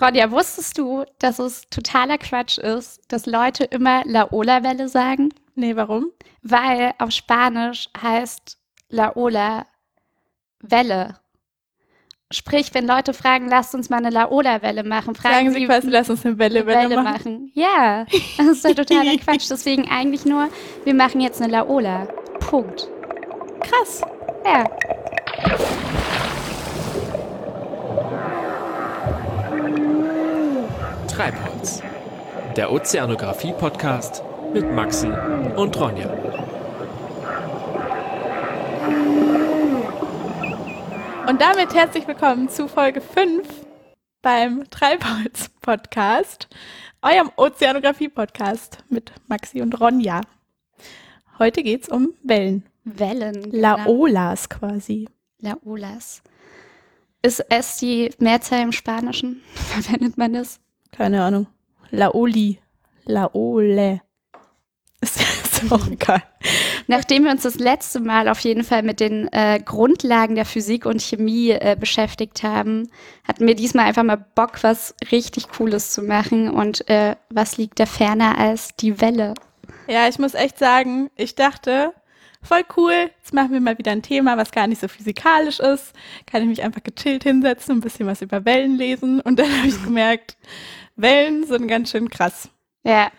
Ronja, wusstest du, dass es totaler Quatsch ist, dass Leute immer Laola-Welle sagen? Nee, warum? Weil auf Spanisch heißt Laola Welle. Sprich, wenn Leute fragen, lasst uns mal eine Laola-Welle machen, fragen Sagen sie quasi, lass uns eine Welle, Welle, Welle machen. machen. Ja, das ist doch totaler Quatsch. Deswegen eigentlich nur, wir machen jetzt eine Laola. Punkt. Krass. Ja. Treibholz. Der Ozeanographie-Podcast mit Maxi und Ronja. Und damit herzlich willkommen zu Folge 5 beim Treibholz-Podcast, eurem Ozeanographie-Podcast mit Maxi und Ronja. Heute geht's um Wellen. Wellen. genau. Laolas quasi. Laolas. Ist es die Mehrzahl im Spanischen? Verwendet man das? Keine Ahnung. Laoli. Laole. Ist, ist auch egal. Nachdem wir uns das letzte Mal auf jeden Fall mit den äh, Grundlagen der Physik und Chemie äh, beschäftigt haben, hatten wir diesmal einfach mal Bock, was richtig Cooles zu machen. Und äh, was liegt da ferner als die Welle? Ja, ich muss echt sagen, ich dachte, voll cool, jetzt machen wir mal wieder ein Thema, was gar nicht so physikalisch ist. Kann ich mich einfach gechillt hinsetzen und ein bisschen was über Wellen lesen. Und dann habe ich gemerkt, Wellen sind ganz schön krass. Ja,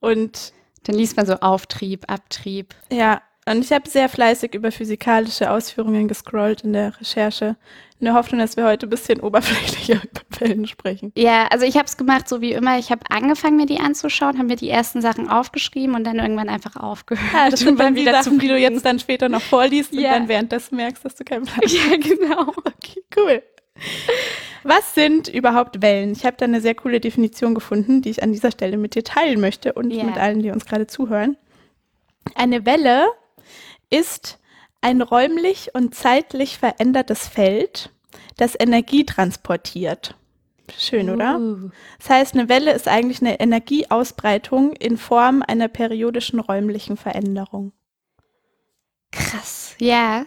Und dann liest man so Auftrieb, Abtrieb. ja, und ich habe sehr fleißig über physikalische Ausführungen gescrollt in der Recherche, in der Hoffnung, dass wir heute ein bisschen oberflächlicher über Wellen sprechen. Ja, also ich habe es gemacht, so wie immer. Ich habe angefangen, mir die anzuschauen, habe mir die ersten Sachen aufgeschrieben und dann irgendwann einfach aufgehört. Ja, das und sind dann wieder Sachen, die du jetzt dann später noch vorliest und Ja. dann währenddessen merkst, dass du keinen Plan hast. Ja, genau. Okay, cool. Was sind überhaupt Wellen? Ich habe da eine sehr coole Definition gefunden, die ich an dieser Stelle mit dir teilen möchte und Ja. mit allen, die uns gerade zuhören. Eine Welle ist ein räumlich und zeitlich verändertes Feld, das Energie transportiert. Schön, oder? Uh. Das heißt, eine Welle ist eigentlich eine Energieausbreitung in Form einer periodischen räumlichen Veränderung. Krass. Ja,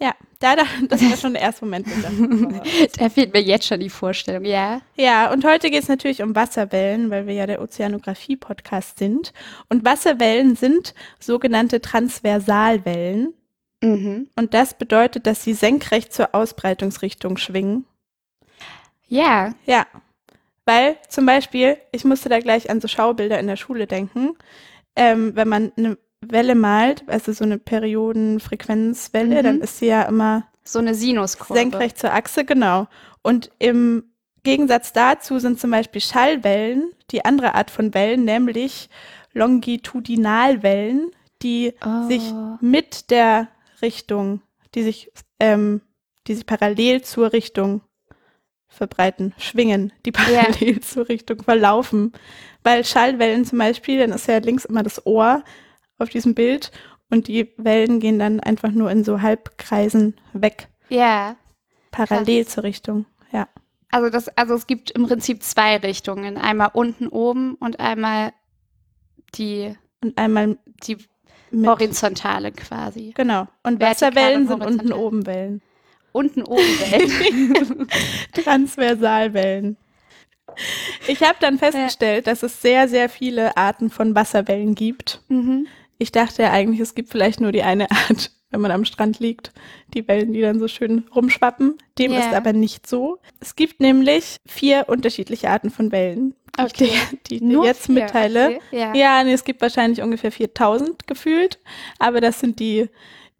Ja, da, da das war schon der erste Moment. da fehlt mir jetzt schon die Vorstellung. Ja. Ja, und heute geht es natürlich um Wasserwellen, weil wir ja der Ozeanographie-Podcast sind. Und Wasserwellen sind sogenannte Transversalwellen. Mhm. Und das bedeutet, dass sie senkrecht zur Ausbreitungsrichtung schwingen. Ja. Ja, weil zum Beispiel, ich musste da gleich an so Schaubilder in der Schule denken, ähm, wenn man eine Welle malt, also so eine Periodenfrequenzwelle, Mhm. dann ist sie ja immer So eine Sinuskurve. Senkrecht zur Achse, genau. Und im Gegensatz dazu sind zum Beispiel Schallwellen die andere Art von Wellen, nämlich Longitudinalwellen, die Oh. sich mit der Richtung, die sich, ähm, die sich parallel zur Richtung verbreiten, schwingen, die parallel zur Richtung verlaufen. Weil Schallwellen zum Beispiel, dann ist ja links immer das Ohr auf diesem Bild und die Wellen gehen dann einfach nur in so Halbkreisen weg Ja. parallel zur Richtung. Ja. Also das, also es gibt im Prinzip zwei Richtungen. Einmal unten oben und einmal die, Und einmal die mit. horizontale quasi. Genau. Und Vertikal Wasserwellen und sind unten oben Wellen. Unten oben Wellen. Transversalwellen. Ich habe dann festgestellt, dass es sehr, sehr viele Arten von Wasserwellen gibt. mhm. Ich dachte ja eigentlich, es gibt vielleicht nur die eine Art, wenn man am Strand liegt. Die Wellen, die dann so schön rumschwappen. Dem Ja. ist aber nicht so. Es gibt nämlich vier unterschiedliche Arten von Wellen, die Okay. ich dir, die ich dir jetzt vier, mitteile. okay, Ja. Ja, nee, es gibt wahrscheinlich ungefähr 4000 gefühlt, aber das sind die,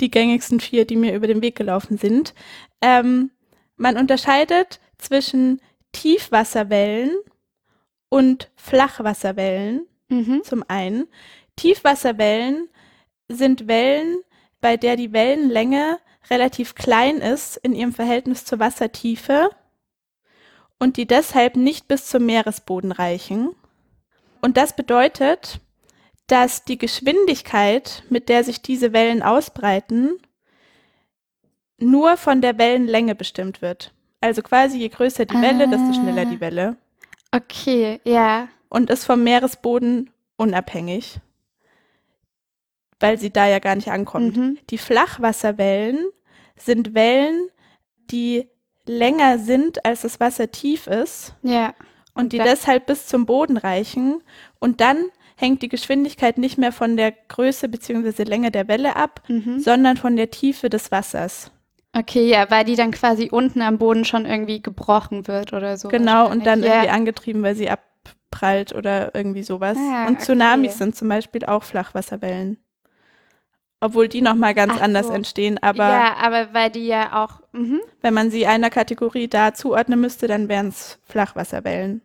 die gängigsten vier, die mir über den Weg gelaufen sind. Ähm, man unterscheidet zwischen Tiefwasserwellen und Flachwasserwellen Mhm. zum einen. Tiefwasserwellen sind Wellen, bei der die Wellenlänge relativ klein ist in ihrem Verhältnis zur Wassertiefe und die deshalb nicht bis zum Meeresboden reichen. Und das bedeutet, dass die Geschwindigkeit, mit der sich diese Wellen ausbreiten, nur von der Wellenlänge bestimmt wird. Also quasi je größer die Welle, desto schneller Ah. die Welle. Okay, ja. Und ist vom Meeresboden unabhängig, weil sie da ja gar nicht ankommt. Mhm. Die Flachwasserwellen sind Wellen, die länger sind, als das Wasser tief ist Ja. und die dann- deshalb bis zum Boden reichen. Und dann hängt die Geschwindigkeit nicht mehr von der Größe bzw. Länge der Welle ab, Mhm. sondern von der Tiefe des Wassers. Okay, ja, weil die dann quasi unten am Boden schon irgendwie gebrochen wird oder so. Genau, und dann wahrscheinlich. irgendwie ja. angetrieben, weil sie abprallt oder irgendwie sowas. Ah, und Tsunamis okay. sind zum Beispiel auch Flachwasserwellen. Obwohl die nochmal ganz Ach anders so. entstehen. Aber ja, aber weil die ja auch. Mhm. wenn man sie einer Kategorie da zuordnen müsste, dann wären es Flachwasserwellen.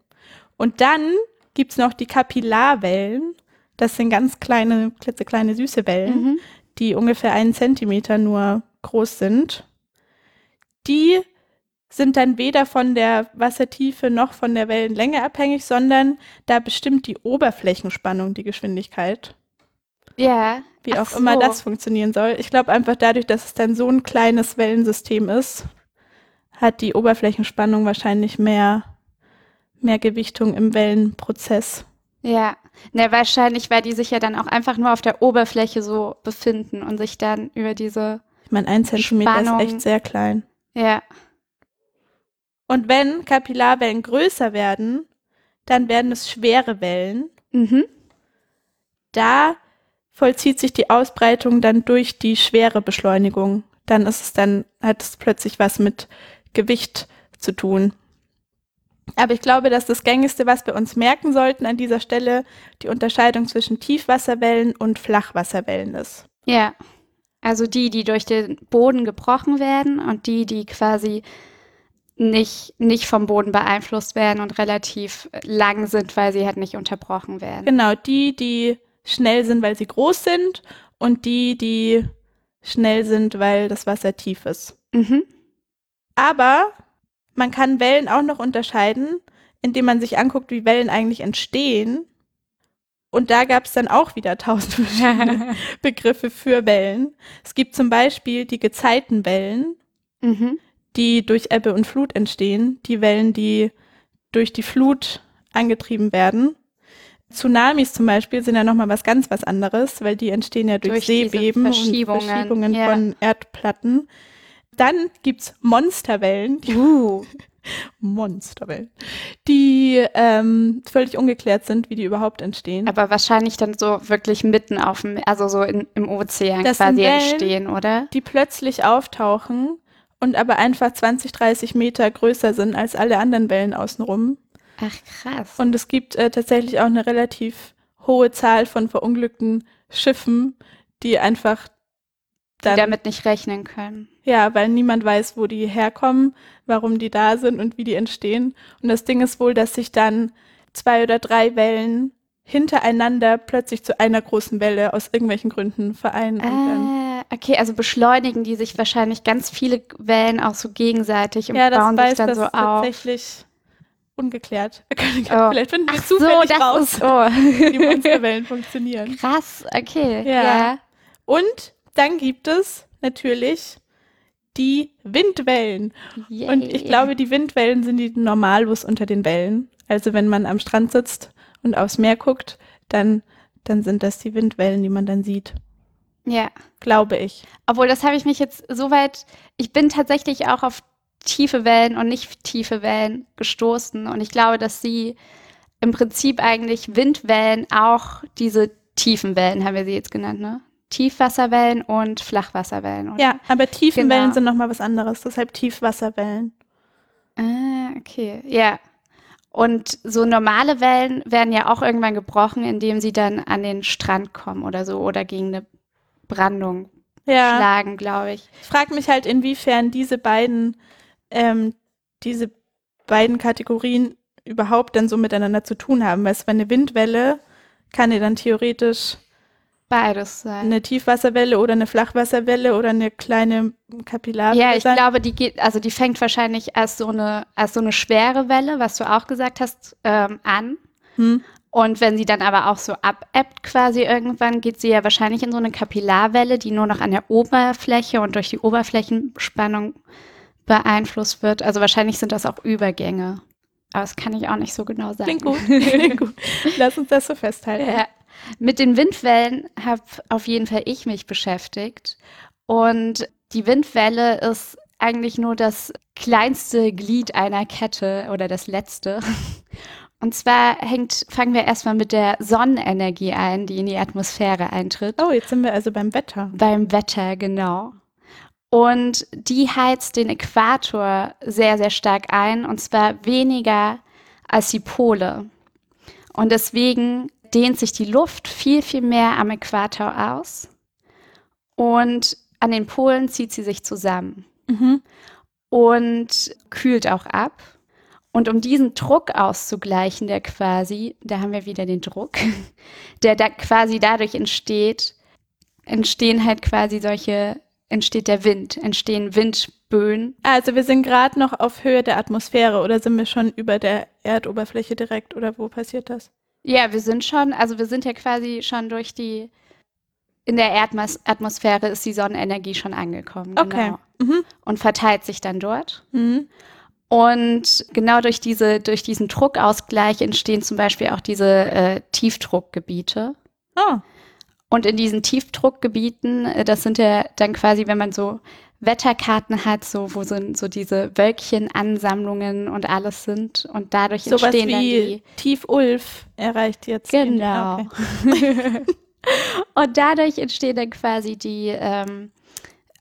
Und dann gibt's noch die Kapillarwellen. Das sind ganz kleine, klitzekleine süße Wellen, Mhm. die ungefähr einen Zentimeter nur groß sind. Die sind dann weder von der Wassertiefe noch von der Wellenlänge abhängig, sondern da bestimmt die Oberflächenspannung die Geschwindigkeit. Ja. Wie Ach auch immer so. das funktionieren soll. Ich glaube einfach dadurch, dass es dann so ein kleines Wellensystem ist, hat die Oberflächenspannung wahrscheinlich mehr, mehr Gewichtung im Wellenprozess. Ja. Ne, wahrscheinlich, weil die sich ja dann auch einfach nur auf der Oberfläche so befinden und sich dann über diese. Ich meine, ein Zentimeter Spannung. ist echt sehr klein. Ja. Und wenn Kapillarwellen größer werden, dann werden es schwere Wellen. Mhm. Da vollzieht sich die Ausbreitung dann durch die schwere Beschleunigung. Dann ist es dann, hat es plötzlich was mit Gewicht zu tun. Aber ich glaube, dass das Gängigste, was wir uns merken sollten an dieser Stelle, die Unterscheidung zwischen Tiefwasserwellen und Flachwasserwellen ist. Ja. Also die, die durch den Boden gebrochen werden und die, die quasi nicht, nicht vom Boden beeinflusst werden und relativ lang sind, weil sie halt nicht unterbrochen werden. Genau, die, die schnell sind, weil sie groß sind und die, die schnell sind, weil das Wasser tief ist. Mhm. Aber man kann Wellen auch noch unterscheiden, indem man sich anguckt, wie Wellen eigentlich entstehen. Und da gab es dann auch wieder tausend verschiedene Begriffe für Wellen. Es gibt zum Beispiel die Gezeitenwellen, Mhm. die durch Ebbe und Flut entstehen. Die Wellen, die durch die Flut angetrieben werden. Tsunamis zum Beispiel sind ja nochmal was ganz was anderes, weil die entstehen ja durch, Durch Seebeben Verschiebungen, und Verschiebungen ja. von Erdplatten. Dann gibt's Monsterwellen, die Uh. Monsterwellen, die ähm, völlig ungeklärt sind, wie die überhaupt entstehen. Aber wahrscheinlich dann so wirklich mitten auf dem, also so in, im Ozean Das quasi Wellen, entstehen, oder? die plötzlich auftauchen und aber einfach 20, 30 Meter größer sind als alle anderen Wellen außenrum. Ach krass. Und es gibt äh, tatsächlich auch eine relativ hohe Zahl von verunglückten Schiffen, die einfach die dann, damit nicht rechnen können. ja, weil niemand weiß, wo die herkommen, warum die da sind und wie die entstehen. Und das Ding ist wohl, dass sich dann zwei oder drei Wellen hintereinander plötzlich zu einer großen Welle aus irgendwelchen Gründen vereinen. Ah, okay, also beschleunigen die sich wahrscheinlich ganz viele Wellen auch so gegenseitig und ja, das bauen sich weiß dann das so auf. tatsächlich ungeklärt. Oh. Vielleicht finden wir Ach so, zufällig das raus, ist oh. wie Monsterwellen funktionieren. krass. Okay, Ja. ja. Und dann gibt es natürlich die Windwellen. Yay. Und ich glaube, die Windwellen sind die Normalus unter den Wellen. Also wenn man am Strand sitzt und aufs Meer guckt, dann, dann sind das die Windwellen, die man dann sieht. ja. Glaube ich. Obwohl, das habe ich mich jetzt soweit, ich bin tatsächlich auch auf tiefe Wellen und nicht tiefe Wellen gestoßen. Und ich glaube, dass sie im Prinzip eigentlich Windwellen auch diese tiefen Wellen, haben wir sie jetzt genannt, ne? Tiefwasserwellen und Flachwasserwellen. Oder? Ja, aber Tiefenwellen Genau. sind nochmal was anderes. Deshalb Tiefwasserwellen. Ah, okay. Ja. Und so normale Wellen werden ja auch irgendwann gebrochen, indem sie dann an den Strand kommen oder so oder gegen eine Brandung Ja. schlagen, glaube ich. Ich frage mich halt, inwiefern diese beiden, ähm, diese beiden Kategorien überhaupt dann so miteinander zu tun haben. Weil es bei eine Windwelle kann ja dann theoretisch Beides sein. eine Tiefwasserwelle oder eine Flachwasserwelle oder eine kleine Kapillarwelle Ja, ich sein. glaube, die geht, also die fängt wahrscheinlich als so eine, als so eine schwere Welle, was du auch gesagt hast, ähm, an. Hm. Und wenn sie dann aber auch so abebbt quasi irgendwann, geht sie ja wahrscheinlich in so eine Kapillarwelle, die nur noch an der Oberfläche und durch die Oberflächenspannung beeinflusst wird. Also wahrscheinlich sind das auch Übergänge. Aber das kann ich auch nicht so genau sagen. Klingt gut. Klingt gut. Lass uns das so festhalten. Ja. Mit den Windwellen habe auf jeden Fall ich mich beschäftigt. Und die Windwelle ist eigentlich nur das kleinste Glied einer Kette oder das letzte. Und zwar hängt, fangen wir erstmal mit der Sonnenenergie ein, die in die Atmosphäre eintritt. Oh, jetzt sind wir also beim Wetter. Beim Wetter, genau. Und die heizt den Äquator sehr, sehr stark ein, und zwar weniger als die Pole. Und deswegen dehnt sich die Luft viel, viel mehr am Äquator aus. Und an den Polen zieht sie sich zusammen Mhm. und kühlt auch ab. Und um diesen Druck auszugleichen, der quasi, da haben wir wieder den Druck, der da quasi dadurch entsteht, entstehen halt quasi solche, entsteht der Wind, entstehen Windböen. Also wir sind gerade noch auf Höhe der Atmosphäre oder sind wir schon über der Erdoberfläche direkt oder wo passiert das? Ja, wir sind schon, also wir sind ja quasi schon durch die, in der Erdatmosphäre ist die Sonnenenergie schon angekommen. Okay. Genau. Mhm. Und verteilt sich dann dort. Mhm. Und genau durch diese, durch diesen Druckausgleich entstehen zum Beispiel auch diese äh, Tiefdruckgebiete. Oh. Und in diesen Tiefdruckgebieten, äh, das sind ja dann quasi, wenn man so Wetterkarten hat, so wo so, so diese Wölkchenansammlungen und alles sind und dadurch Sowas entstehen dann die Tief-Ulf erreicht jetzt. Genau. Okay. und dadurch entstehen dann quasi die ähm,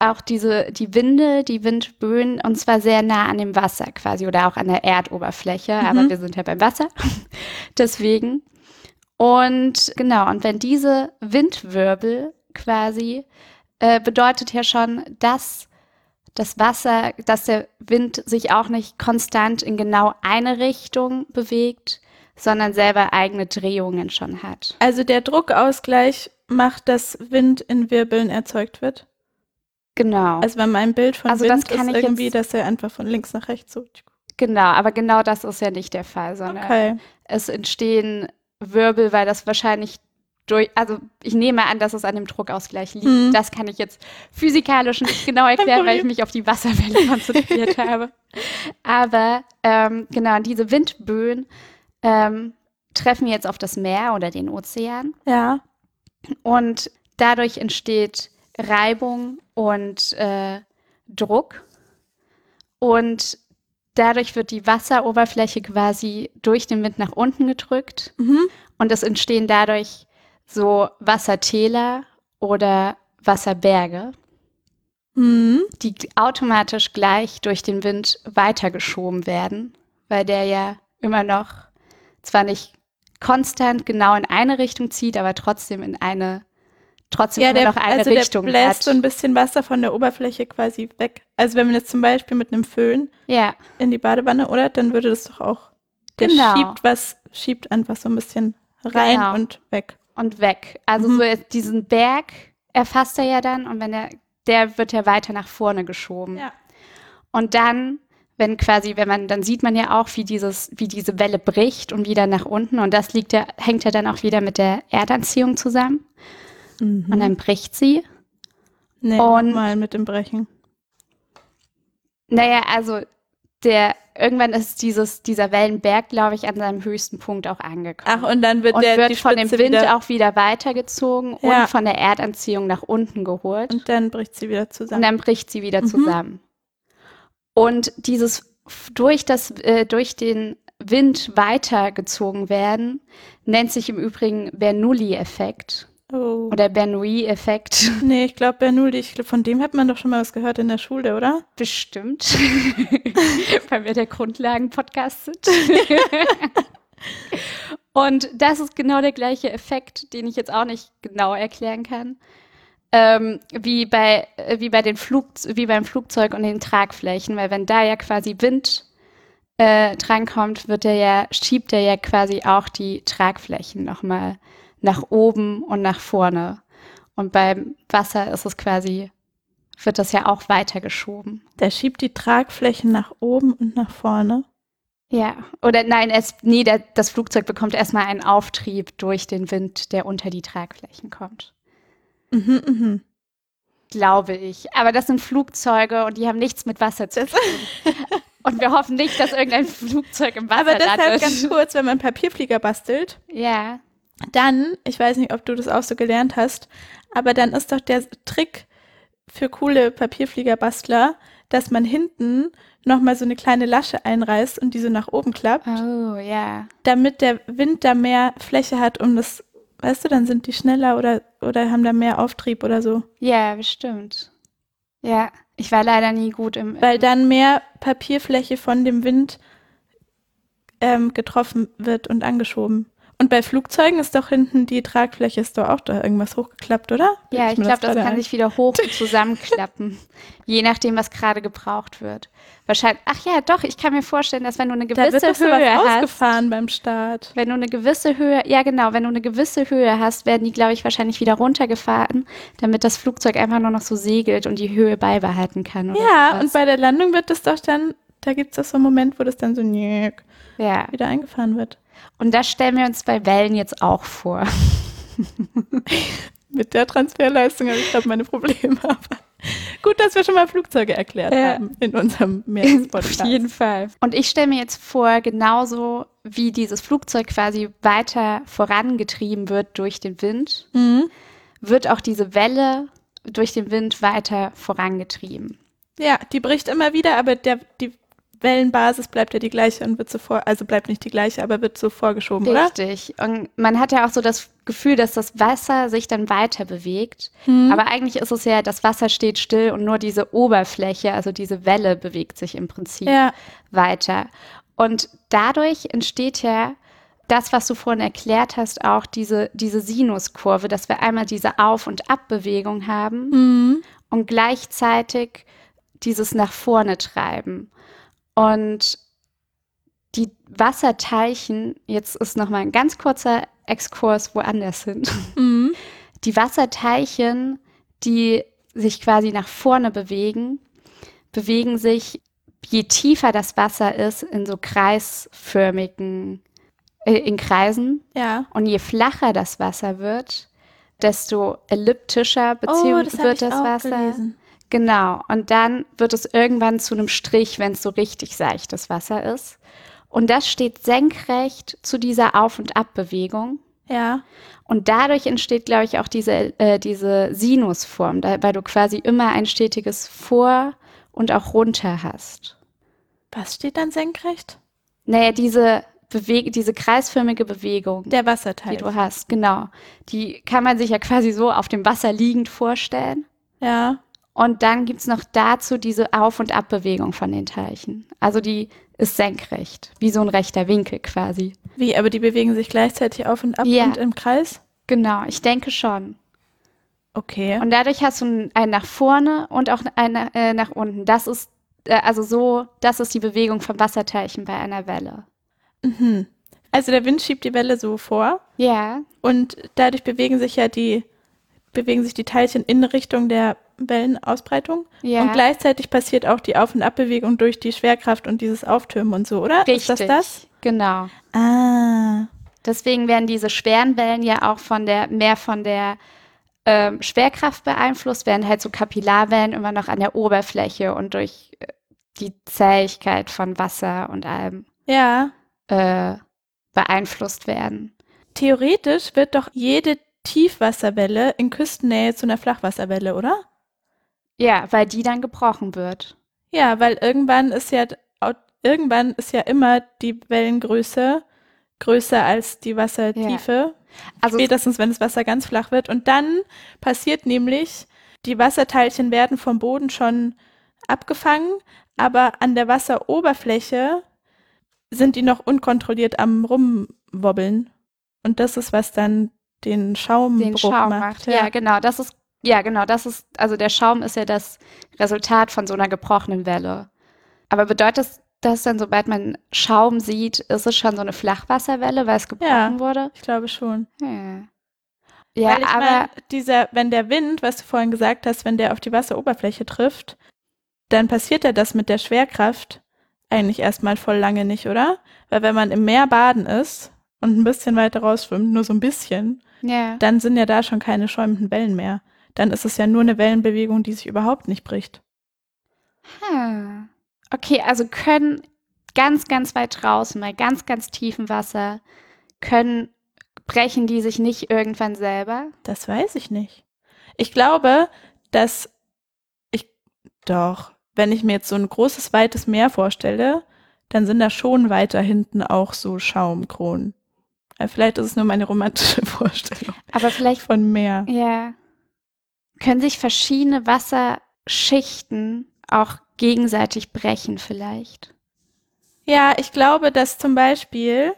auch diese die Winde, die Windböen und zwar sehr nah an dem Wasser quasi oder auch an der Erdoberfläche, aber Mhm. wir sind ja beim Wasser. Deswegen und genau und wenn diese Windwirbel quasi äh, bedeutet ja schon, dass das Wasser, dass der Wind sich auch nicht konstant in genau eine Richtung bewegt, sondern selber eigene Drehungen schon hat. Also der Druckausgleich macht, dass Wind in Wirbeln erzeugt wird. Genau. Also bei meinem Bild von Also das Wind kann ist irgendwie, jetzt- dass er einfach von links nach rechts so. genau, aber genau das ist ja nicht der Fall, sondern Okay. es entstehen Wirbel, weil das wahrscheinlich durch, also ich nehme an, dass es an dem Druckausgleich liegt. Mhm. Das kann ich jetzt physikalisch nicht genau erklären, weil ich mich auf die Wasserwelle konzentriert habe. Aber ähm, genau, diese Windböen ähm, treffen jetzt auf das Meer oder den Ozean. Ja. Und dadurch entsteht Reibung und äh, Druck. Und dadurch wird die Wasseroberfläche quasi durch den Wind nach unten gedrückt. Mhm. Und es entstehen dadurch so Wassertäler oder Wasserberge, Mhm. die automatisch gleich durch den Wind weitergeschoben werden, weil der ja immer noch zwar nicht konstant genau in eine Richtung zieht, aber trotzdem in eine, trotzdem Ja, der, noch eine also Richtung der bläst hat. so ein bisschen Wasser von der Oberfläche quasi weg. Also wenn man jetzt zum Beispiel mit einem Föhn ja, in die Badewanne oder dann würde das doch auch. Der Genau. schiebt was, schiebt einfach so ein bisschen rein Genau. und weg. und weg. Also Mhm. so diesen Berg erfasst er ja dann und wenn er, der wird ja weiter nach vorne geschoben. Ja. Und dann, wenn quasi, wenn man, dann sieht man ja auch, wie dieses, wie diese Welle bricht und wieder nach unten. Und das liegt ja, hängt ja dann auch wieder mit der Erdanziehung zusammen. Und Mhm. dann bricht sie. Nee, und- mal mit dem Brechen. Naja, also der, irgendwann ist dieses, dieser Wellenberg, glaube ich, an seinem höchsten Punkt auch angekommen. Ach, und dann wird und der wird von dem Wind wieder, auch wieder weitergezogen Ja. und von der Erdanziehung nach unten geholt. und dann bricht sie wieder Und zusammen. dann bricht sie wieder Mhm. zusammen. Und dieses durch das äh, durch den Wind weitergezogen werden nennt sich im Übrigen Bernoulli-Effekt oh. oder Bernoulli-Effekt. Nee, ich glaube Bernoulli, ich glaub, von dem hat man doch schon mal was gehört in der Schule, oder? Bestimmt, weil wir der Grundlagen-Podcast sind. Und das ist genau der gleiche Effekt, den ich jetzt auch nicht genau erklären kann. Ähm, wie bei äh, wie bei den Flug wie beim Flugzeug und den Tragflächen, weil wenn da ja quasi Wind äh, drankommt, wird er ja schiebt er ja quasi auch die Tragflächen noch mal nach oben und nach vorne. Und beim Wasser ist es quasi wird das ja auch weitergeschoben. Der schiebt die Tragflächen nach oben und nach vorne. Ja, oder nein, es, nee, der, das Flugzeug bekommt erstmal einen Auftrieb durch den Wind, der unter die Tragflächen kommt. Mhm, mhm. Glaube ich. Aber das sind Flugzeuge und die haben nichts mit Wasser zu tun. und wir hoffen nicht, dass irgendein Flugzeug im Wasser Aber deshalb landet. ganz kurz, wenn man Papierflieger bastelt, ja, dann, ich weiß nicht, ob du das auch so gelernt hast, aber dann ist doch der Trick für coole Papierfliegerbastler, dass man hinten nochmal so eine kleine Lasche einreißt und die so nach oben klappt, Oh, ja. damit der Wind da mehr Fläche hat, um das, weißt du, dann sind die schneller oder, oder haben da mehr Auftrieb oder so. Ja, bestimmt. Ja, ich war leider nie gut im. Weil dann mehr Papierfläche von dem Wind ähm, getroffen wird und angeschoben. Und bei Flugzeugen ist doch hinten die Tragfläche, ist doch auch da irgendwas hochgeklappt, oder? ja, ich mir glaube, das gerade kann ein? sich wieder hoch und zusammenklappen. je nachdem, was gerade gebraucht wird. Wahrscheinlich. Ach ja, doch, ich kann mir vorstellen, dass wenn du eine Da wird gewisse doch sowas Höhe hast. ausgefahren beim Start. Wenn du eine gewisse Höhe, ja genau, wenn du eine gewisse Höhe hast, werden die, glaube ich, wahrscheinlich wieder runtergefahren, damit das Flugzeug einfach nur noch so segelt und die Höhe beibehalten kann. Ja, sowas. und bei der Landung wird das doch dann, da gibt es doch so einen Moment, wo das dann so ja. wieder eingefahren wird. Und das stellen wir uns bei Wellen jetzt auch vor. Mit der Transferleistung habe ich gerade meine Probleme. Aber gut, dass wir schon mal Flugzeuge erklärt Ja. haben in unserem Auf Meerespodcast. jeden Fall. Und ich stelle mir jetzt vor, genauso wie dieses Flugzeug quasi weiter vorangetrieben wird durch den Wind, Mhm. wird auch diese Welle durch den Wind weiter vorangetrieben. Ja, die bricht immer wieder, aber der, die Wellenbasis bleibt ja die gleiche und wird so vor, also bleibt nicht die gleiche, aber wird so vorgeschoben, oder? Richtig. Und man hat ja auch so das Gefühl, dass das Wasser sich dann weiter bewegt. Mhm. Aber eigentlich ist es ja, das Wasser steht still und nur diese Oberfläche, also diese Welle bewegt sich im Prinzip Ja, weiter. Und dadurch entsteht ja das, was du vorhin erklärt hast, auch diese, diese Sinuskurve, dass wir einmal diese Auf- und Abbewegung haben mhm. und gleichzeitig dieses nach vorne treiben. Und die Wasserteilchen, jetzt ist nochmal ein ganz kurzer Exkurs woanders hin. Mhm. Die Wasserteilchen, die sich quasi nach vorne bewegen, bewegen sich, je tiefer das Wasser ist, in so kreisförmigen, äh, in Kreisen. ja. Und je flacher das Wasser wird, desto elliptischer Oh, beziehungsweise das habe wird ich das auch Wasser. gelesen. Genau. Und dann wird es irgendwann zu einem Strich, wenn es so richtig seichtes Wasser ist. Und das steht senkrecht zu dieser Auf- und Abbewegung. Ja. Und dadurch entsteht, glaube ich, auch diese, äh, diese Sinusform, da, weil du quasi immer ein stetiges Vor- und auch runter hast. Was steht dann senkrecht? Naja, diese, Beweg diese kreisförmige Bewegung, Der die Wasserteil. du hast, genau, die kann man sich ja quasi so auf dem Wasser liegend vorstellen. Ja. Und dann gibt's noch dazu diese Auf- und Abbewegung von den Teilchen. Also die ist senkrecht, wie so ein rechter Winkel quasi. Wie, aber die bewegen sich gleichzeitig auf und ab Ja. und im Kreis? Genau, ich denke schon. Okay. Und dadurch hast du ein, ein nach vorne und auch ein äh, nach unten. Das ist äh, also so, das ist die Bewegung von Wasserteilchen bei einer Welle. Mhm. Also der Wind schiebt die Welle so vor Ja, und dadurch bewegen sich ja die, bewegen sich die Teilchen in Richtung der Wellenausbreitung. ja. Und gleichzeitig passiert auch die Auf- und Abbewegung durch die Schwerkraft und dieses Auftürmen und so, oder? Richtig. Ist das das? Genau. Ah. Deswegen werden diese schweren Wellen ja auch von der, mehr von der ähm, Schwerkraft beeinflusst, während halt so Kapillarwellen immer noch an der Oberfläche und durch äh, die Zähigkeit von Wasser und allem Ja. äh, beeinflusst werden. Theoretisch wird doch jede Tiefwasserwelle in Küstennähe zu einer Flachwasserwelle, oder? Ja, weil die dann gebrochen wird. Ja, weil irgendwann ist ja irgendwann ist ja immer die Wellengröße größer als die Wassertiefe. Also Spätestens, wenn das Wasser ganz flach wird. Und dann passiert nämlich, die Wasserteilchen werden vom Boden schon abgefangen, aber an der Wasseroberfläche sind die noch unkontrolliert am Rumwobbeln. Und das ist, was dann den Schaumbruch den Schaum macht. Ja. genau. Das ist, ja, genau. Das ist, also der Schaum ist ja das Resultat von so einer gebrochenen Welle. Aber bedeutet das dann, sobald man Schaum sieht, ist es schon so eine Flachwasserwelle, weil es gebrochen Ja. wurde? Ich glaube schon. Ja. Ja, Weil ich aber mein, dieser, wenn der Wind, was du vorhin gesagt hast, wenn der auf die Wasseroberfläche trifft, dann passiert ja das mit der Schwerkraft eigentlich erstmal voll lange nicht, oder? Weil wenn man im Meer baden ist und ein bisschen weiter rausschwimmt, nur so ein bisschen, ja. dann sind ja da schon keine schäumenden Wellen mehr. Dann ist es ja nur eine Wellenbewegung, die sich überhaupt nicht bricht. Hm. Okay, also können ganz, ganz weit draußen, bei ganz, ganz tiefem Wasser, können brechen die sich nicht irgendwann selber? Das weiß ich nicht. Ich glaube, dass ich doch, wenn ich mir jetzt so ein großes, weites Meer vorstelle, dann sind da schon weiter hinten auch so Schaumkronen. Äh, Vielleicht ist es nur meine romantische Vorstellung Aber vielleicht, von Meer. ja, können sich verschiedene Wasserschichten auch gegenseitig brechen vielleicht. Ja, ich glaube, dass zum Beispiel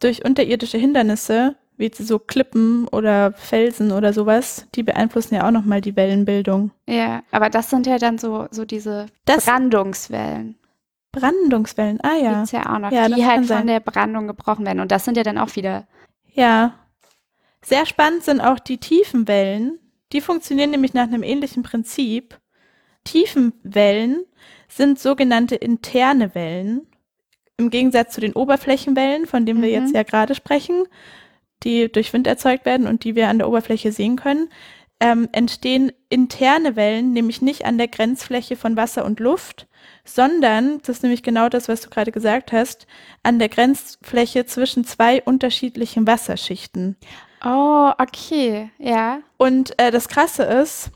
durch unterirdische Hindernisse, wie so Klippen oder Felsen oder sowas, die beeinflussen ja auch nochmal die Wellenbildung. Ja, aber das sind ja dann so, so diese Das- Brandungswellen. Brandungswellen, ah ja. Gibt's ja auch noch, Ja, die halt von sein. der Brandung gebrochen werden. Und das sind ja dann auch wieder. Ja. Sehr spannend sind auch die tiefen Wellen. Die funktionieren nämlich nach einem ähnlichen Prinzip. Tiefenwellen sind sogenannte interne Wellen. Im Gegensatz zu den Oberflächenwellen, von denen wir Mhm. jetzt ja gerade sprechen, die durch Wind erzeugt werden und die wir an der Oberfläche sehen können, ähm, entstehen interne Wellen, nämlich nicht an der Grenzfläche von Wasser und Luft, sondern, das ist nämlich genau das, was du gerade gesagt hast, an der Grenzfläche zwischen zwei unterschiedlichen Wasserschichten. Oh, okay, ja. Und äh, das Krasse ist,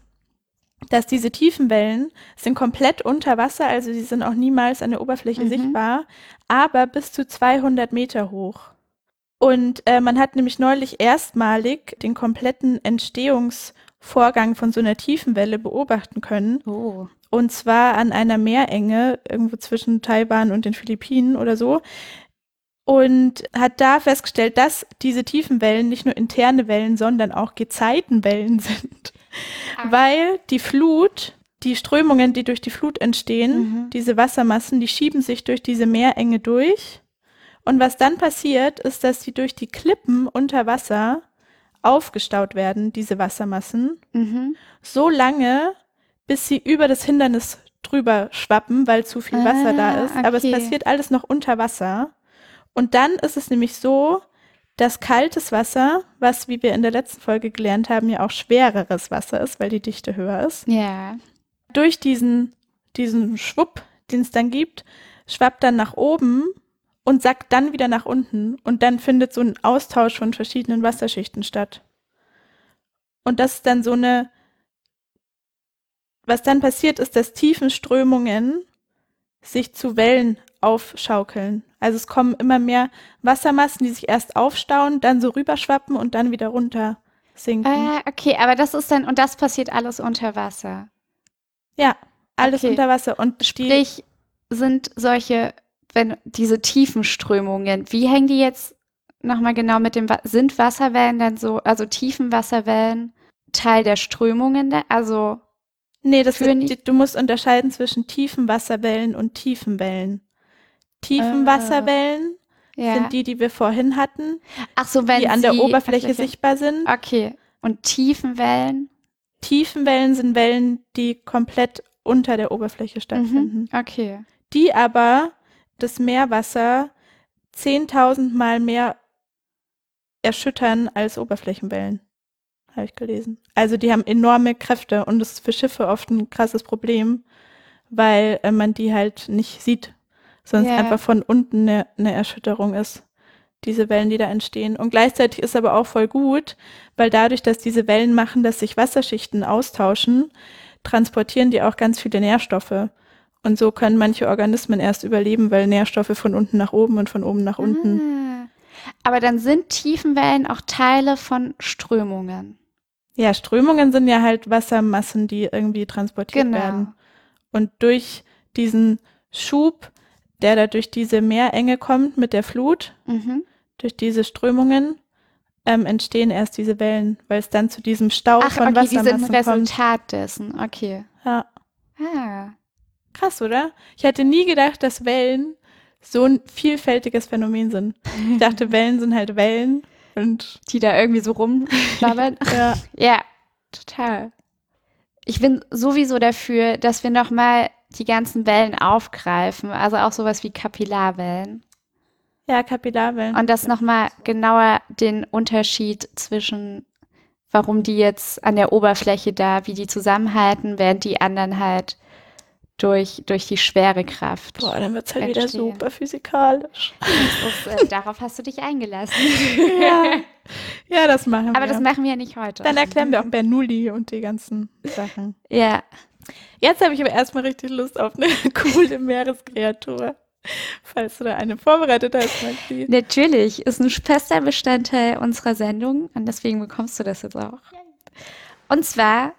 dass diese tiefen Wellen sind komplett unter Wasser, also sie sind auch niemals an der Oberfläche Mhm. sichtbar, aber bis zu 200 Meter hoch. Und äh, man hat nämlich neulich erstmalig den kompletten Entstehungsvorgang von so einer tiefen Welle beobachten können. Oh. Und zwar an einer Meerenge, irgendwo zwischen Taiwan und den Philippinen oder so. Und hat da festgestellt, dass diese tiefen Wellen nicht nur interne Wellen, sondern auch Gezeitenwellen sind. Ah. Weil die Flut, die Strömungen, die durch die Flut entstehen, Mhm. diese Wassermassen, die schieben sich durch diese Meerenge durch. Und was dann passiert, ist, dass sie durch die Klippen unter Wasser aufgestaut werden, diese Wassermassen Mhm. so lange, bis sie über das Hindernis drüber schwappen, weil zu viel Wasser da Ah, ist. Aber es okay. passiert alles noch unter Wasser. Und dann ist es nämlich so, dass kaltes Wasser, was, wie wir in der letzten Folge gelernt haben, ja auch schwereres Wasser ist, weil die Dichte höher ist, Ja. durch diesen, diesen Schwupp, den es dann gibt, schwappt dann nach oben und sackt dann wieder nach unten. Und dann findet so ein Austausch von verschiedenen Wasserschichten statt. Und das ist dann so eine, was dann passiert, ist, dass Tiefenströmungen sich zu Wellen aufschaukeln. Also es kommen immer mehr Wassermassen, die sich erst aufstauen, dann so rüberschwappen und dann wieder runter sinken. Ah, okay, aber das ist dann, und das passiert alles unter Wasser. ja, alles okay. unter Wasser. Und Sprich, sind solche, wenn diese tiefen Strömungen, wie hängen die jetzt nochmal genau mit dem, sind Wasserwellen dann so, also tiefen Wasserwellen Teil der Strömungen, da? also, Nee, das die, du musst unterscheiden zwischen tiefen Wasserwellen und tiefen Wellen. Tiefen Ah. Wasserwellen ja. sind die, die wir vorhin hatten, Ach so, wenn die an der Oberfläche Oberfläche- sichtbar sind. Okay, und tiefen Wellen? Tiefen Wellen sind Wellen, die komplett unter der Oberfläche stattfinden. Mhm. Okay. Die aber das Meerwasser 10.000 Mal mehr erschüttern als Oberflächenwellen. Habe ich gelesen. Also die haben enorme Kräfte und das ist für Schiffe oft ein krasses Problem, weil äh, man die halt nicht sieht, sondern es Ja. einfach von unten eine, eine Erschütterung ist. Diese Wellen, die da entstehen. Und gleichzeitig ist aber auch voll gut, weil dadurch, dass diese Wellen machen, dass sich Wasserschichten austauschen, transportieren die auch ganz viele Nährstoffe. Und so können manche Organismen erst überleben, weil Nährstoffe von unten nach oben und von oben nach unten. Ah. Aber dann sind Tiefenwellen auch Teile von Strömungen. Ja, Strömungen sind ja halt Wassermassen, die irgendwie transportiert Genau. werden. Und durch diesen Schub, der da durch diese Meerenge kommt mit der Flut, Mhm. durch diese Strömungen, ähm, entstehen erst diese Wellen, weil es dann zu diesem Stau Ach, von okay, die sind Wassermassen kommt. Resultat dessen. Okay. Ja. Ah. Krass, oder? Ich hätte nie gedacht, dass Wellen so ein vielfältiges Phänomen sind. Ich dachte, Wellen sind halt Wellen und Die da irgendwie so rumschlabbern. ja, Ja, total. Ich bin sowieso dafür, dass wir nochmal die ganzen Wellen aufgreifen, also auch sowas wie Kapillarwellen. ja, Kapillarwellen. Und das nochmal genauer den Unterschied zwischen, warum die jetzt an der Oberfläche da, wie die zusammenhalten, während die anderen halt durch, durch die schwere Kraft. Boah, dann wird's halt wieder super physikalisch. Ist, äh, darauf hast du dich eingelassen. Ja. ja, das machen wir. Aber das machen wir ja nicht heute. Dann erklären wir auch Bernoulli und die ganzen Sachen. Ja, Jetzt habe ich aber erstmal richtig Lust auf eine coole Meereskreatur. Falls du da eine vorbereitet hast, Maxi. Natürlich, ist ein fester Bestandteil unserer Sendung und deswegen bekommst du das jetzt auch. Und zwar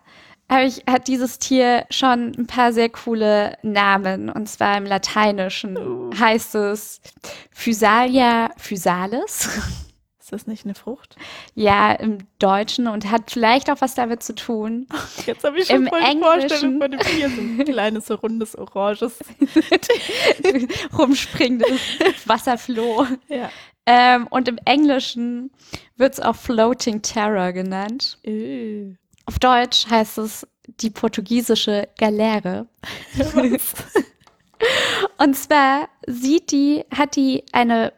ich, hat dieses Tier schon ein paar sehr coole Namen. Und zwar im Lateinischen Oh. heißt es Physalia physalis. Ist das nicht eine Frucht? Ja, im Deutschen und hat vielleicht auch was damit zu tun. Jetzt habe ich schon Im voll die Englischen- Vorstellung von dem Tier. So ein kleines, rundes, oranges. Rumspringendes Wasserfloh. Ja. Ähm, und im Englischen wird es auch Floating Terror genannt. Äh. Auf Deutsch heißt es die portugiesische Galeere. Und zwar sieht die, hat die eine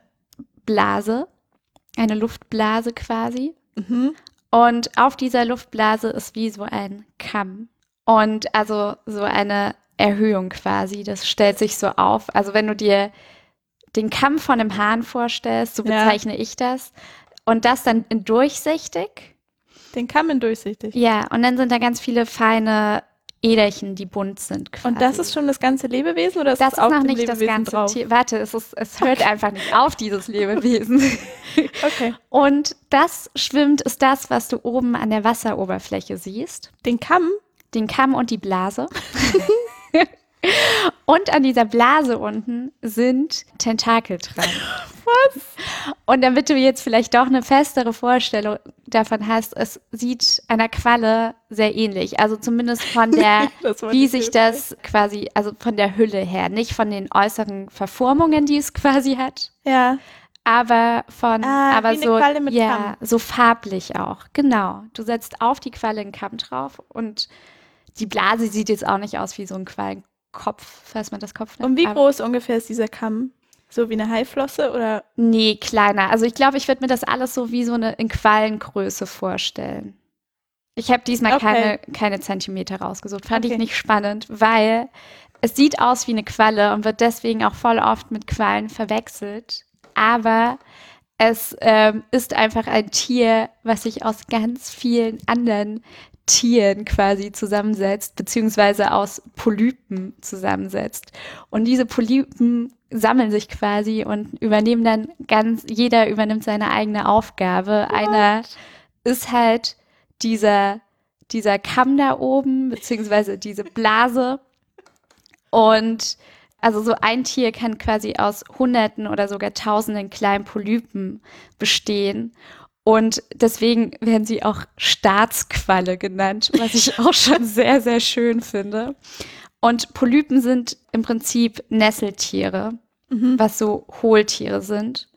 Blase, eine Luftblase quasi. Mhm. Und auf dieser Luftblase ist wie so ein Kamm. Und also so eine Erhöhung quasi. Das stellt sich so auf. Also wenn du dir den Kamm von einem Hahn vorstellst, so Ja. bezeichne ich das. Und das dann durchsichtig. Den Kamm in durchsichtig. Ja, und dann sind da ganz viele feine Äderchen, die bunt sind. Quasi. Und das ist schon das ganze Lebewesen oder ist das es ist auf noch nicht das Lebewesen ganze drauf? Tier. Warte, es, ist, es hört einfach nicht auf, dieses Lebewesen. Okay. Und das schwimmt, ist das, was du oben an der Wasseroberfläche siehst. Den Kamm? Den Kamm und die Blase. und an dieser Blase unten sind Tentakel dran. Was? Und damit du jetzt vielleicht doch eine festere Vorstellung davon hast, es sieht einer Qualle sehr ähnlich. Also zumindest von der, wie sich das quasi, also von der Hülle her, nicht von den äußeren Verformungen, die es quasi hat, Ja. aber von, Ah, aber so, ja, Kamm. so farblich auch. Genau. Du setzt auf die Qualle einen Kamm drauf und die Blase sieht jetzt auch nicht aus wie so ein Quallenkopf, falls man das Kopf nennt. Und wie groß ungefähr ist dieser Kamm? So wie eine Haiflosse oder? Nee, kleiner. Also ich glaube, ich würde mir das alles so wie so eine in Quallengröße vorstellen. Ich habe diesmal Okay. keine, keine Zentimeter rausgesucht. Fand Okay. ich nicht spannend, weil es sieht aus wie eine Qualle und wird deswegen auch voll oft mit Quallen verwechselt. Aber es ähm, ist einfach ein Tier, was sich aus ganz vielen anderen Tieren quasi zusammensetzt, beziehungsweise aus Polypen zusammensetzt. Und diese Polypen sammeln sich quasi und übernehmen dann ganz, jeder übernimmt seine eigene Aufgabe. Einer ist halt dieser, dieser Kamm da oben, beziehungsweise diese Blase. Und also so ein Tier kann quasi aus Hunderten oder sogar Tausenden kleinen Polypen bestehen. Und deswegen werden sie auch Staatsqualle genannt, was ich auch schon sehr, sehr schön finde. Und Polypen sind im Prinzip Nesseltiere, Mhm. was so Hohltiere sind.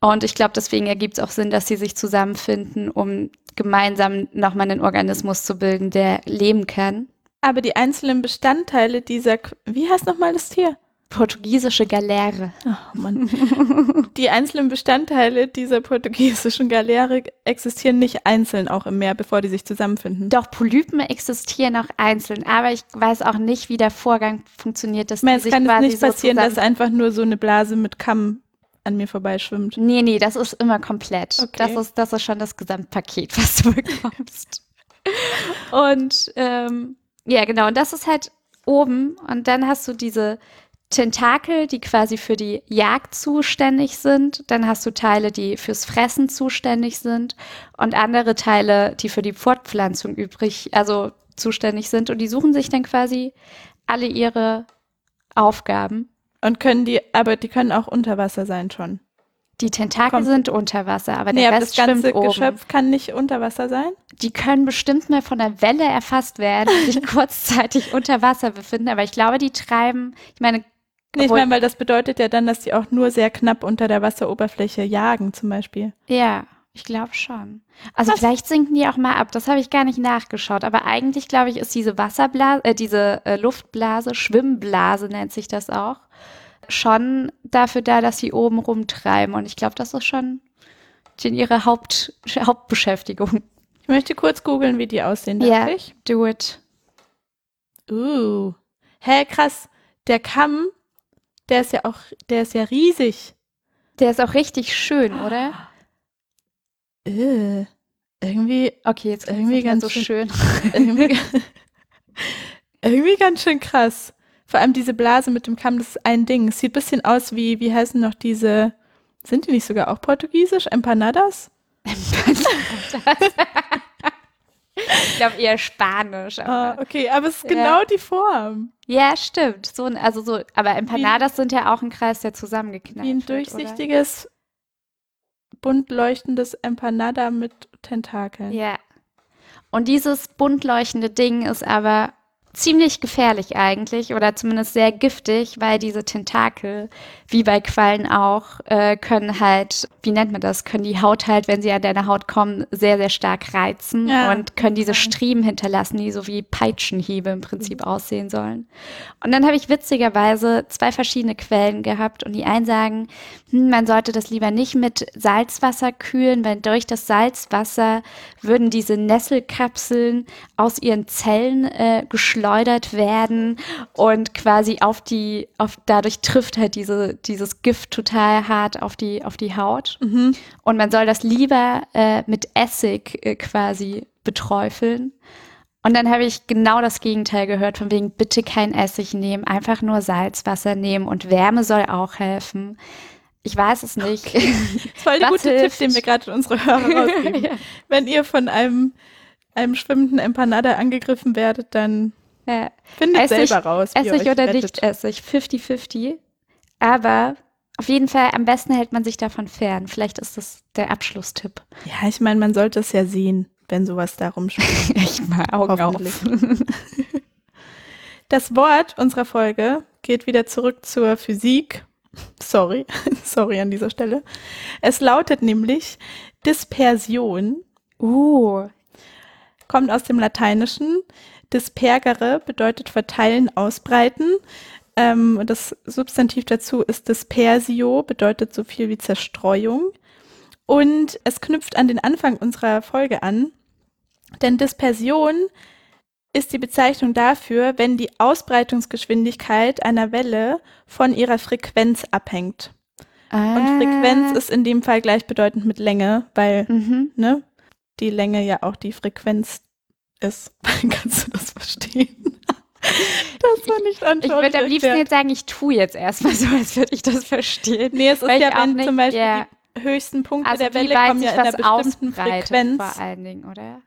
Und ich glaube, deswegen ergibt es auch Sinn, dass sie sich zusammenfinden, um gemeinsam nochmal einen Organismus zu bilden, der leben kann. Aber die einzelnen Bestandteile dieser, wie heißt nochmal das Tier? Portugiesische Galeere. Oh Mann. die einzelnen Bestandteile dieser portugiesischen Galeere existieren nicht einzeln auch im Meer, bevor die sich zusammenfinden. Doch Polypen existieren auch einzeln, aber ich weiß auch nicht, wie der Vorgang funktioniert, dass meine, es sich kann es nicht so passieren, dass zusammen einfach nur so eine Blase mit Kamm an mir vorbeischwimmt. Nee, nee, das ist immer komplett. Okay. Das, ist, das ist schon das Gesamtpaket, was du bekommst. und ähm, ja, genau, und das ist halt oben. Und dann hast du diese Tentakel, die quasi für die Jagd zuständig sind. Dann hast du Teile, die fürs Fressen zuständig sind. Und andere Teile, die für die Fortpflanzung übrig, also zuständig sind. Und die suchen sich dann quasi alle ihre Aufgaben. Und können die, aber die können auch unter Wasser sein schon. Die Tentakel Kommt- sind unter Wasser, aber Nee, der aber Rest das ganze oben. Geschöpf kann nicht unter Wasser sein. Die können bestimmt mal von der Welle erfasst werden und sich kurzzeitig unter Wasser befinden, aber ich glaube, die treiben, ich meine, Nee, ich meine, weil das bedeutet ja dann, dass die auch nur sehr knapp unter der Wasseroberfläche jagen, zum Beispiel. ja, ich glaube schon. Also Was? vielleicht sinken die auch mal ab, das habe ich gar nicht nachgeschaut, aber eigentlich glaube ich, ist diese Wasserblase, äh, diese äh, Luftblase, Schwimmblase nennt sich das auch, schon dafür da, dass sie oben rumtreiben und ich glaube, das ist schon ihre Haupt, Hauptbeschäftigung. Ich möchte kurz googeln, wie die aussehen, Ja. ich? Do it. Uh. Hä, krass. Der Kamm, der ist ja auch, der ist ja riesig. Der ist auch richtig schön, oder? Äh, irgendwie, Okay, jetzt Irgendwie ganz so schön. irgendwie. Irgendwie ganz schön krass. Vor allem diese Blase mit dem Kamm, das ist ein Ding. Es sieht ein bisschen aus wie, wie heißen noch diese, sind die nicht sogar auch portugiesisch? Empanadas? Ich glaube eher Spanisch. Aber. Ah, okay, aber es ist ja. genau die Form. Ja, stimmt. So, also so, aber Empanadas wie, sind ja auch ein Kreis, der zusammengeknallt Wie ein durchsichtiges, oder? bunt leuchtendes Empanada mit Tentakeln. Ja. Und dieses bunt leuchtende Ding ist aber ziemlich gefährlich eigentlich oder zumindest sehr giftig, weil diese Tentakel, wie bei Quallen auch, äh, können halt, wie nennt man das, können die Haut halt, wenn sie an deine Haut kommen, sehr, sehr stark reizen ja. und können diese Striemen hinterlassen, die so wie Peitschenhiebe im Prinzip mhm. aussehen sollen. Und dann habe ich witzigerweise zwei verschiedene Quellen gehabt und die einen sagen, hm, man sollte das lieber nicht mit Salzwasser kühlen, weil durch das Salzwasser würden diese Nesselkapseln aus ihren Zellen äh, geschleudert werden und quasi auf die, auf, dadurch trifft halt diese, dieses Gift total hart auf die, auf die Haut. Mhm. Und man soll das lieber äh, mit Essig äh, quasi beträufeln. Und dann habe ich genau das Gegenteil gehört, von wegen bitte kein Essig nehmen, einfach nur Salzwasser nehmen und Wärme soll auch helfen. Ich weiß es nicht. Okay. Das war der gute hilft? Tipp, den wir gerade unsere Hörer rausgeben. ja. Wenn ihr von einem, einem schwimmenden Empanada angegriffen werdet, dann ja. findet Essig, selber raus. Essig oder rettet. nicht Essig, 50-50. Aber auf jeden Fall, am besten hält man sich davon fern. Vielleicht ist das der Abschlusstipp. Ja, ich meine, man sollte es ja sehen, wenn sowas da rumschwimmt. ich mal Augen auf. Das Wort unserer Folge geht wieder zurück zur Physik. Sorry, sorry an dieser Stelle. Es lautet nämlich Dispersion. Uh. Kommt aus dem Lateinischen. Dispergere bedeutet verteilen, ausbreiten. Ähm, das Substantiv dazu ist dispersio, bedeutet so viel wie Zerstreuung. Und es knüpft an den Anfang unserer Folge an, denn Dispersion ist die Bezeichnung dafür, wenn die Ausbreitungsgeschwindigkeit einer Welle von ihrer Frequenz abhängt. Ah. Und Frequenz ist in dem Fall gleichbedeutend mit Länge, weil mhm. ne, die Länge ja auch die Frequenz ist. Kannst du das verstehen? Das war nicht anschaulich. Ich würde am liebsten jetzt sagen, ich tue jetzt erstmal so, als würde ich das verstehen. Nee, es ist ja, wenn nicht, zum Beispiel yeah. die höchsten Punkte also der Welle kommen ja in einer bestimmten Frequenz. Vor allen Dingen, oder?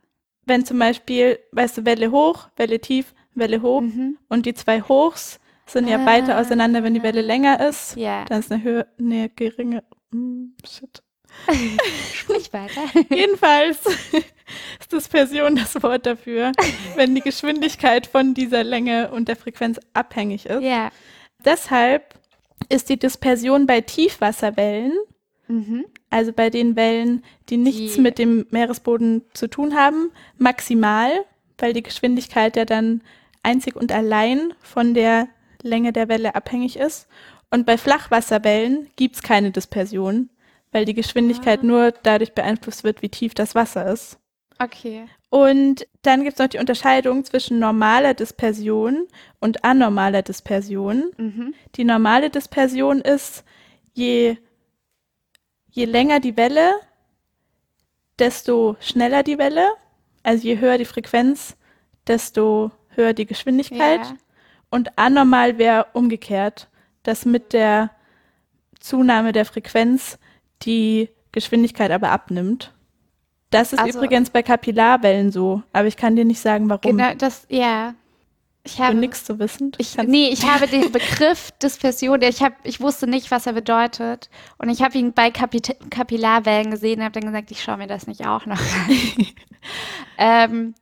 Wenn zum Beispiel, weißt du, Welle hoch, Welle tief, Welle hoch mhm. und die zwei Hochs sind ja ah. weiter auseinander, wenn die Welle länger ist. Ja. Dann ist eine Höhe, eine geringe. Mm, shit. Sprich weiter. Jedenfalls ist Dispersion das Wort dafür, wenn die Geschwindigkeit von dieser Länge und der Frequenz abhängig ist. Ja. Deshalb ist die Dispersion bei Tiefwasserwellen, mhm. also bei den Wellen, die nichts die. mit dem Meeresboden zu tun haben, maximal, weil die Geschwindigkeit ja dann einzig und allein von der Länge der Welle abhängig ist. Und bei Flachwasserwellen gibt es keine Dispersion weil die Geschwindigkeit ah. nur dadurch beeinflusst wird, wie tief das Wasser ist. Okay. Und dann gibt es noch die Unterscheidung zwischen normaler Dispersion und anormaler Dispersion. Mhm. Die normale Dispersion ist, je, je länger die Welle, desto schneller die Welle. Also je höher die Frequenz, desto höher die Geschwindigkeit. Ja. Und anormal wäre umgekehrt, dass mit der Zunahme der Frequenz die Geschwindigkeit aber abnimmt. Das ist also, übrigens bei Kapillarwellen so, aber ich kann dir nicht sagen, warum. Genau, das, ja. Ich habe nichts zu wissen. Ich, nee, ich habe den Begriff Dispersion, ich, hab, ich wusste nicht, was er bedeutet. Und ich habe ihn bei Kapit Kapillarwellen gesehen und habe dann gesagt, ich schaue mir das nicht auch noch an. ähm,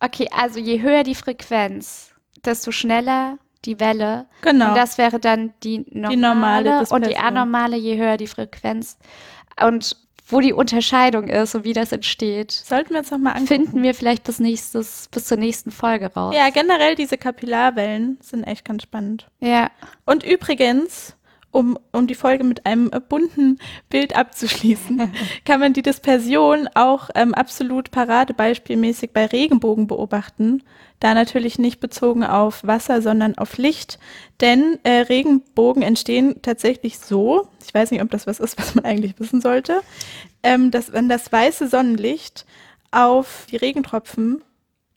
okay, also je höher die Frequenz, desto schneller die Welle. Genau. Und das wäre dann die normale, die normale und die anormale, je höher die Frequenz. Und wo die Unterscheidung ist und wie das entsteht. Sollten wir uns nochmal angucken. Finden wir vielleicht bis nächstes, bis zur nächsten Folge raus. Ja, generell diese Kapillarwellen sind echt ganz spannend. Ja. Und übrigens, um, um die Folge mit einem bunten Bild abzuschließen, kann man die Dispersion auch ähm, absolut paradebeispielmäßig bei Regenbogen beobachten. Da natürlich nicht bezogen auf Wasser, sondern auf Licht. Denn äh, Regenbogen entstehen tatsächlich so, ich weiß nicht, ob das was ist, was man eigentlich wissen sollte, ähm, dass wenn das weiße Sonnenlicht auf die Regentropfen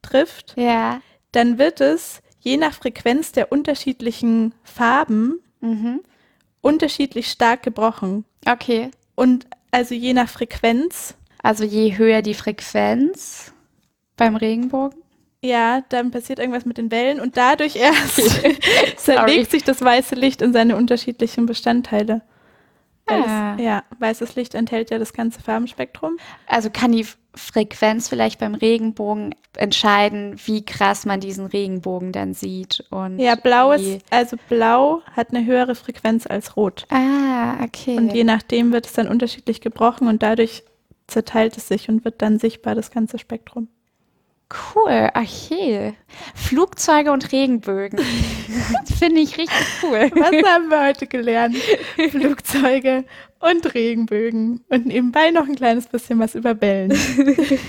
trifft, ja. dann wird es je nach Frequenz der unterschiedlichen Farben Mhm. Unterschiedlich stark gebrochen. Okay. Und also je nach Frequenz, Also je höher die Frequenz beim Regenbogen. ja, dann passiert irgendwas mit den Wellen und dadurch erst zerlegt sich das weiße Licht in seine unterschiedlichen Bestandteile. Ah. es, ja, weißes Licht enthält ja das ganze Farbenspektrum. Also kann die Frequenz vielleicht beim Regenbogen entscheiden, wie krass man diesen Regenbogen dann sieht. Und Ja, blau ist, also blau hat eine höhere Frequenz als rot. Ah, okay. Und je nachdem wird es dann unterschiedlich gebrochen und dadurch zerteilt es sich und wird dann sichtbar, das ganze Spektrum. Cool, okay. Flugzeuge und Regenbögen. Finde ich richtig cool. Was haben wir heute gelernt? Flugzeuge und Regenbögen und nebenbei noch ein kleines bisschen was über Wellen.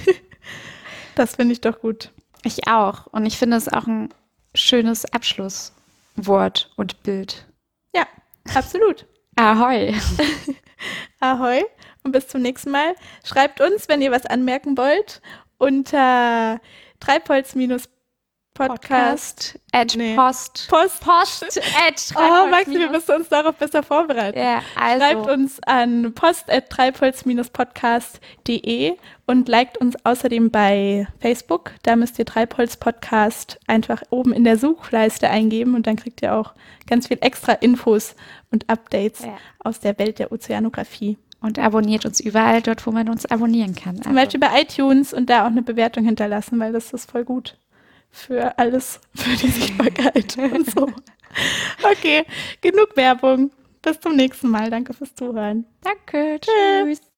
Das finde ich doch gut. Ich auch. Und ich finde es auch ein schönes Abschlusswort und Bild. Ja, absolut. Ahoi. Ahoi und bis zum nächsten Mal. Schreibt uns, wenn ihr was anmerken wollt, unter treibholz-podcast. At Nee. Post. Post. Post. At Oh, Maxi, wir müssen uns darauf besser vorbereiten. Ja, also. Schreibt uns an post.treibholz-podcast.de und liked uns außerdem bei Facebook. Da müsst ihr Treibholz Podcast einfach oben in der Suchleiste eingeben und dann kriegt ihr auch ganz viel extra Infos und Updates Ja. aus der Welt der Ozeanographie. Und abonniert uns überall dort, wo man uns abonnieren kann. Also, Zum Beispiel bei iTunes und da auch eine Bewertung hinterlassen, weil das ist voll gut für alles, für die Sichtbarkeit und so. Okay, genug Werbung. Bis zum nächsten Mal. Danke fürs Zuhören. Danke. Tschüss.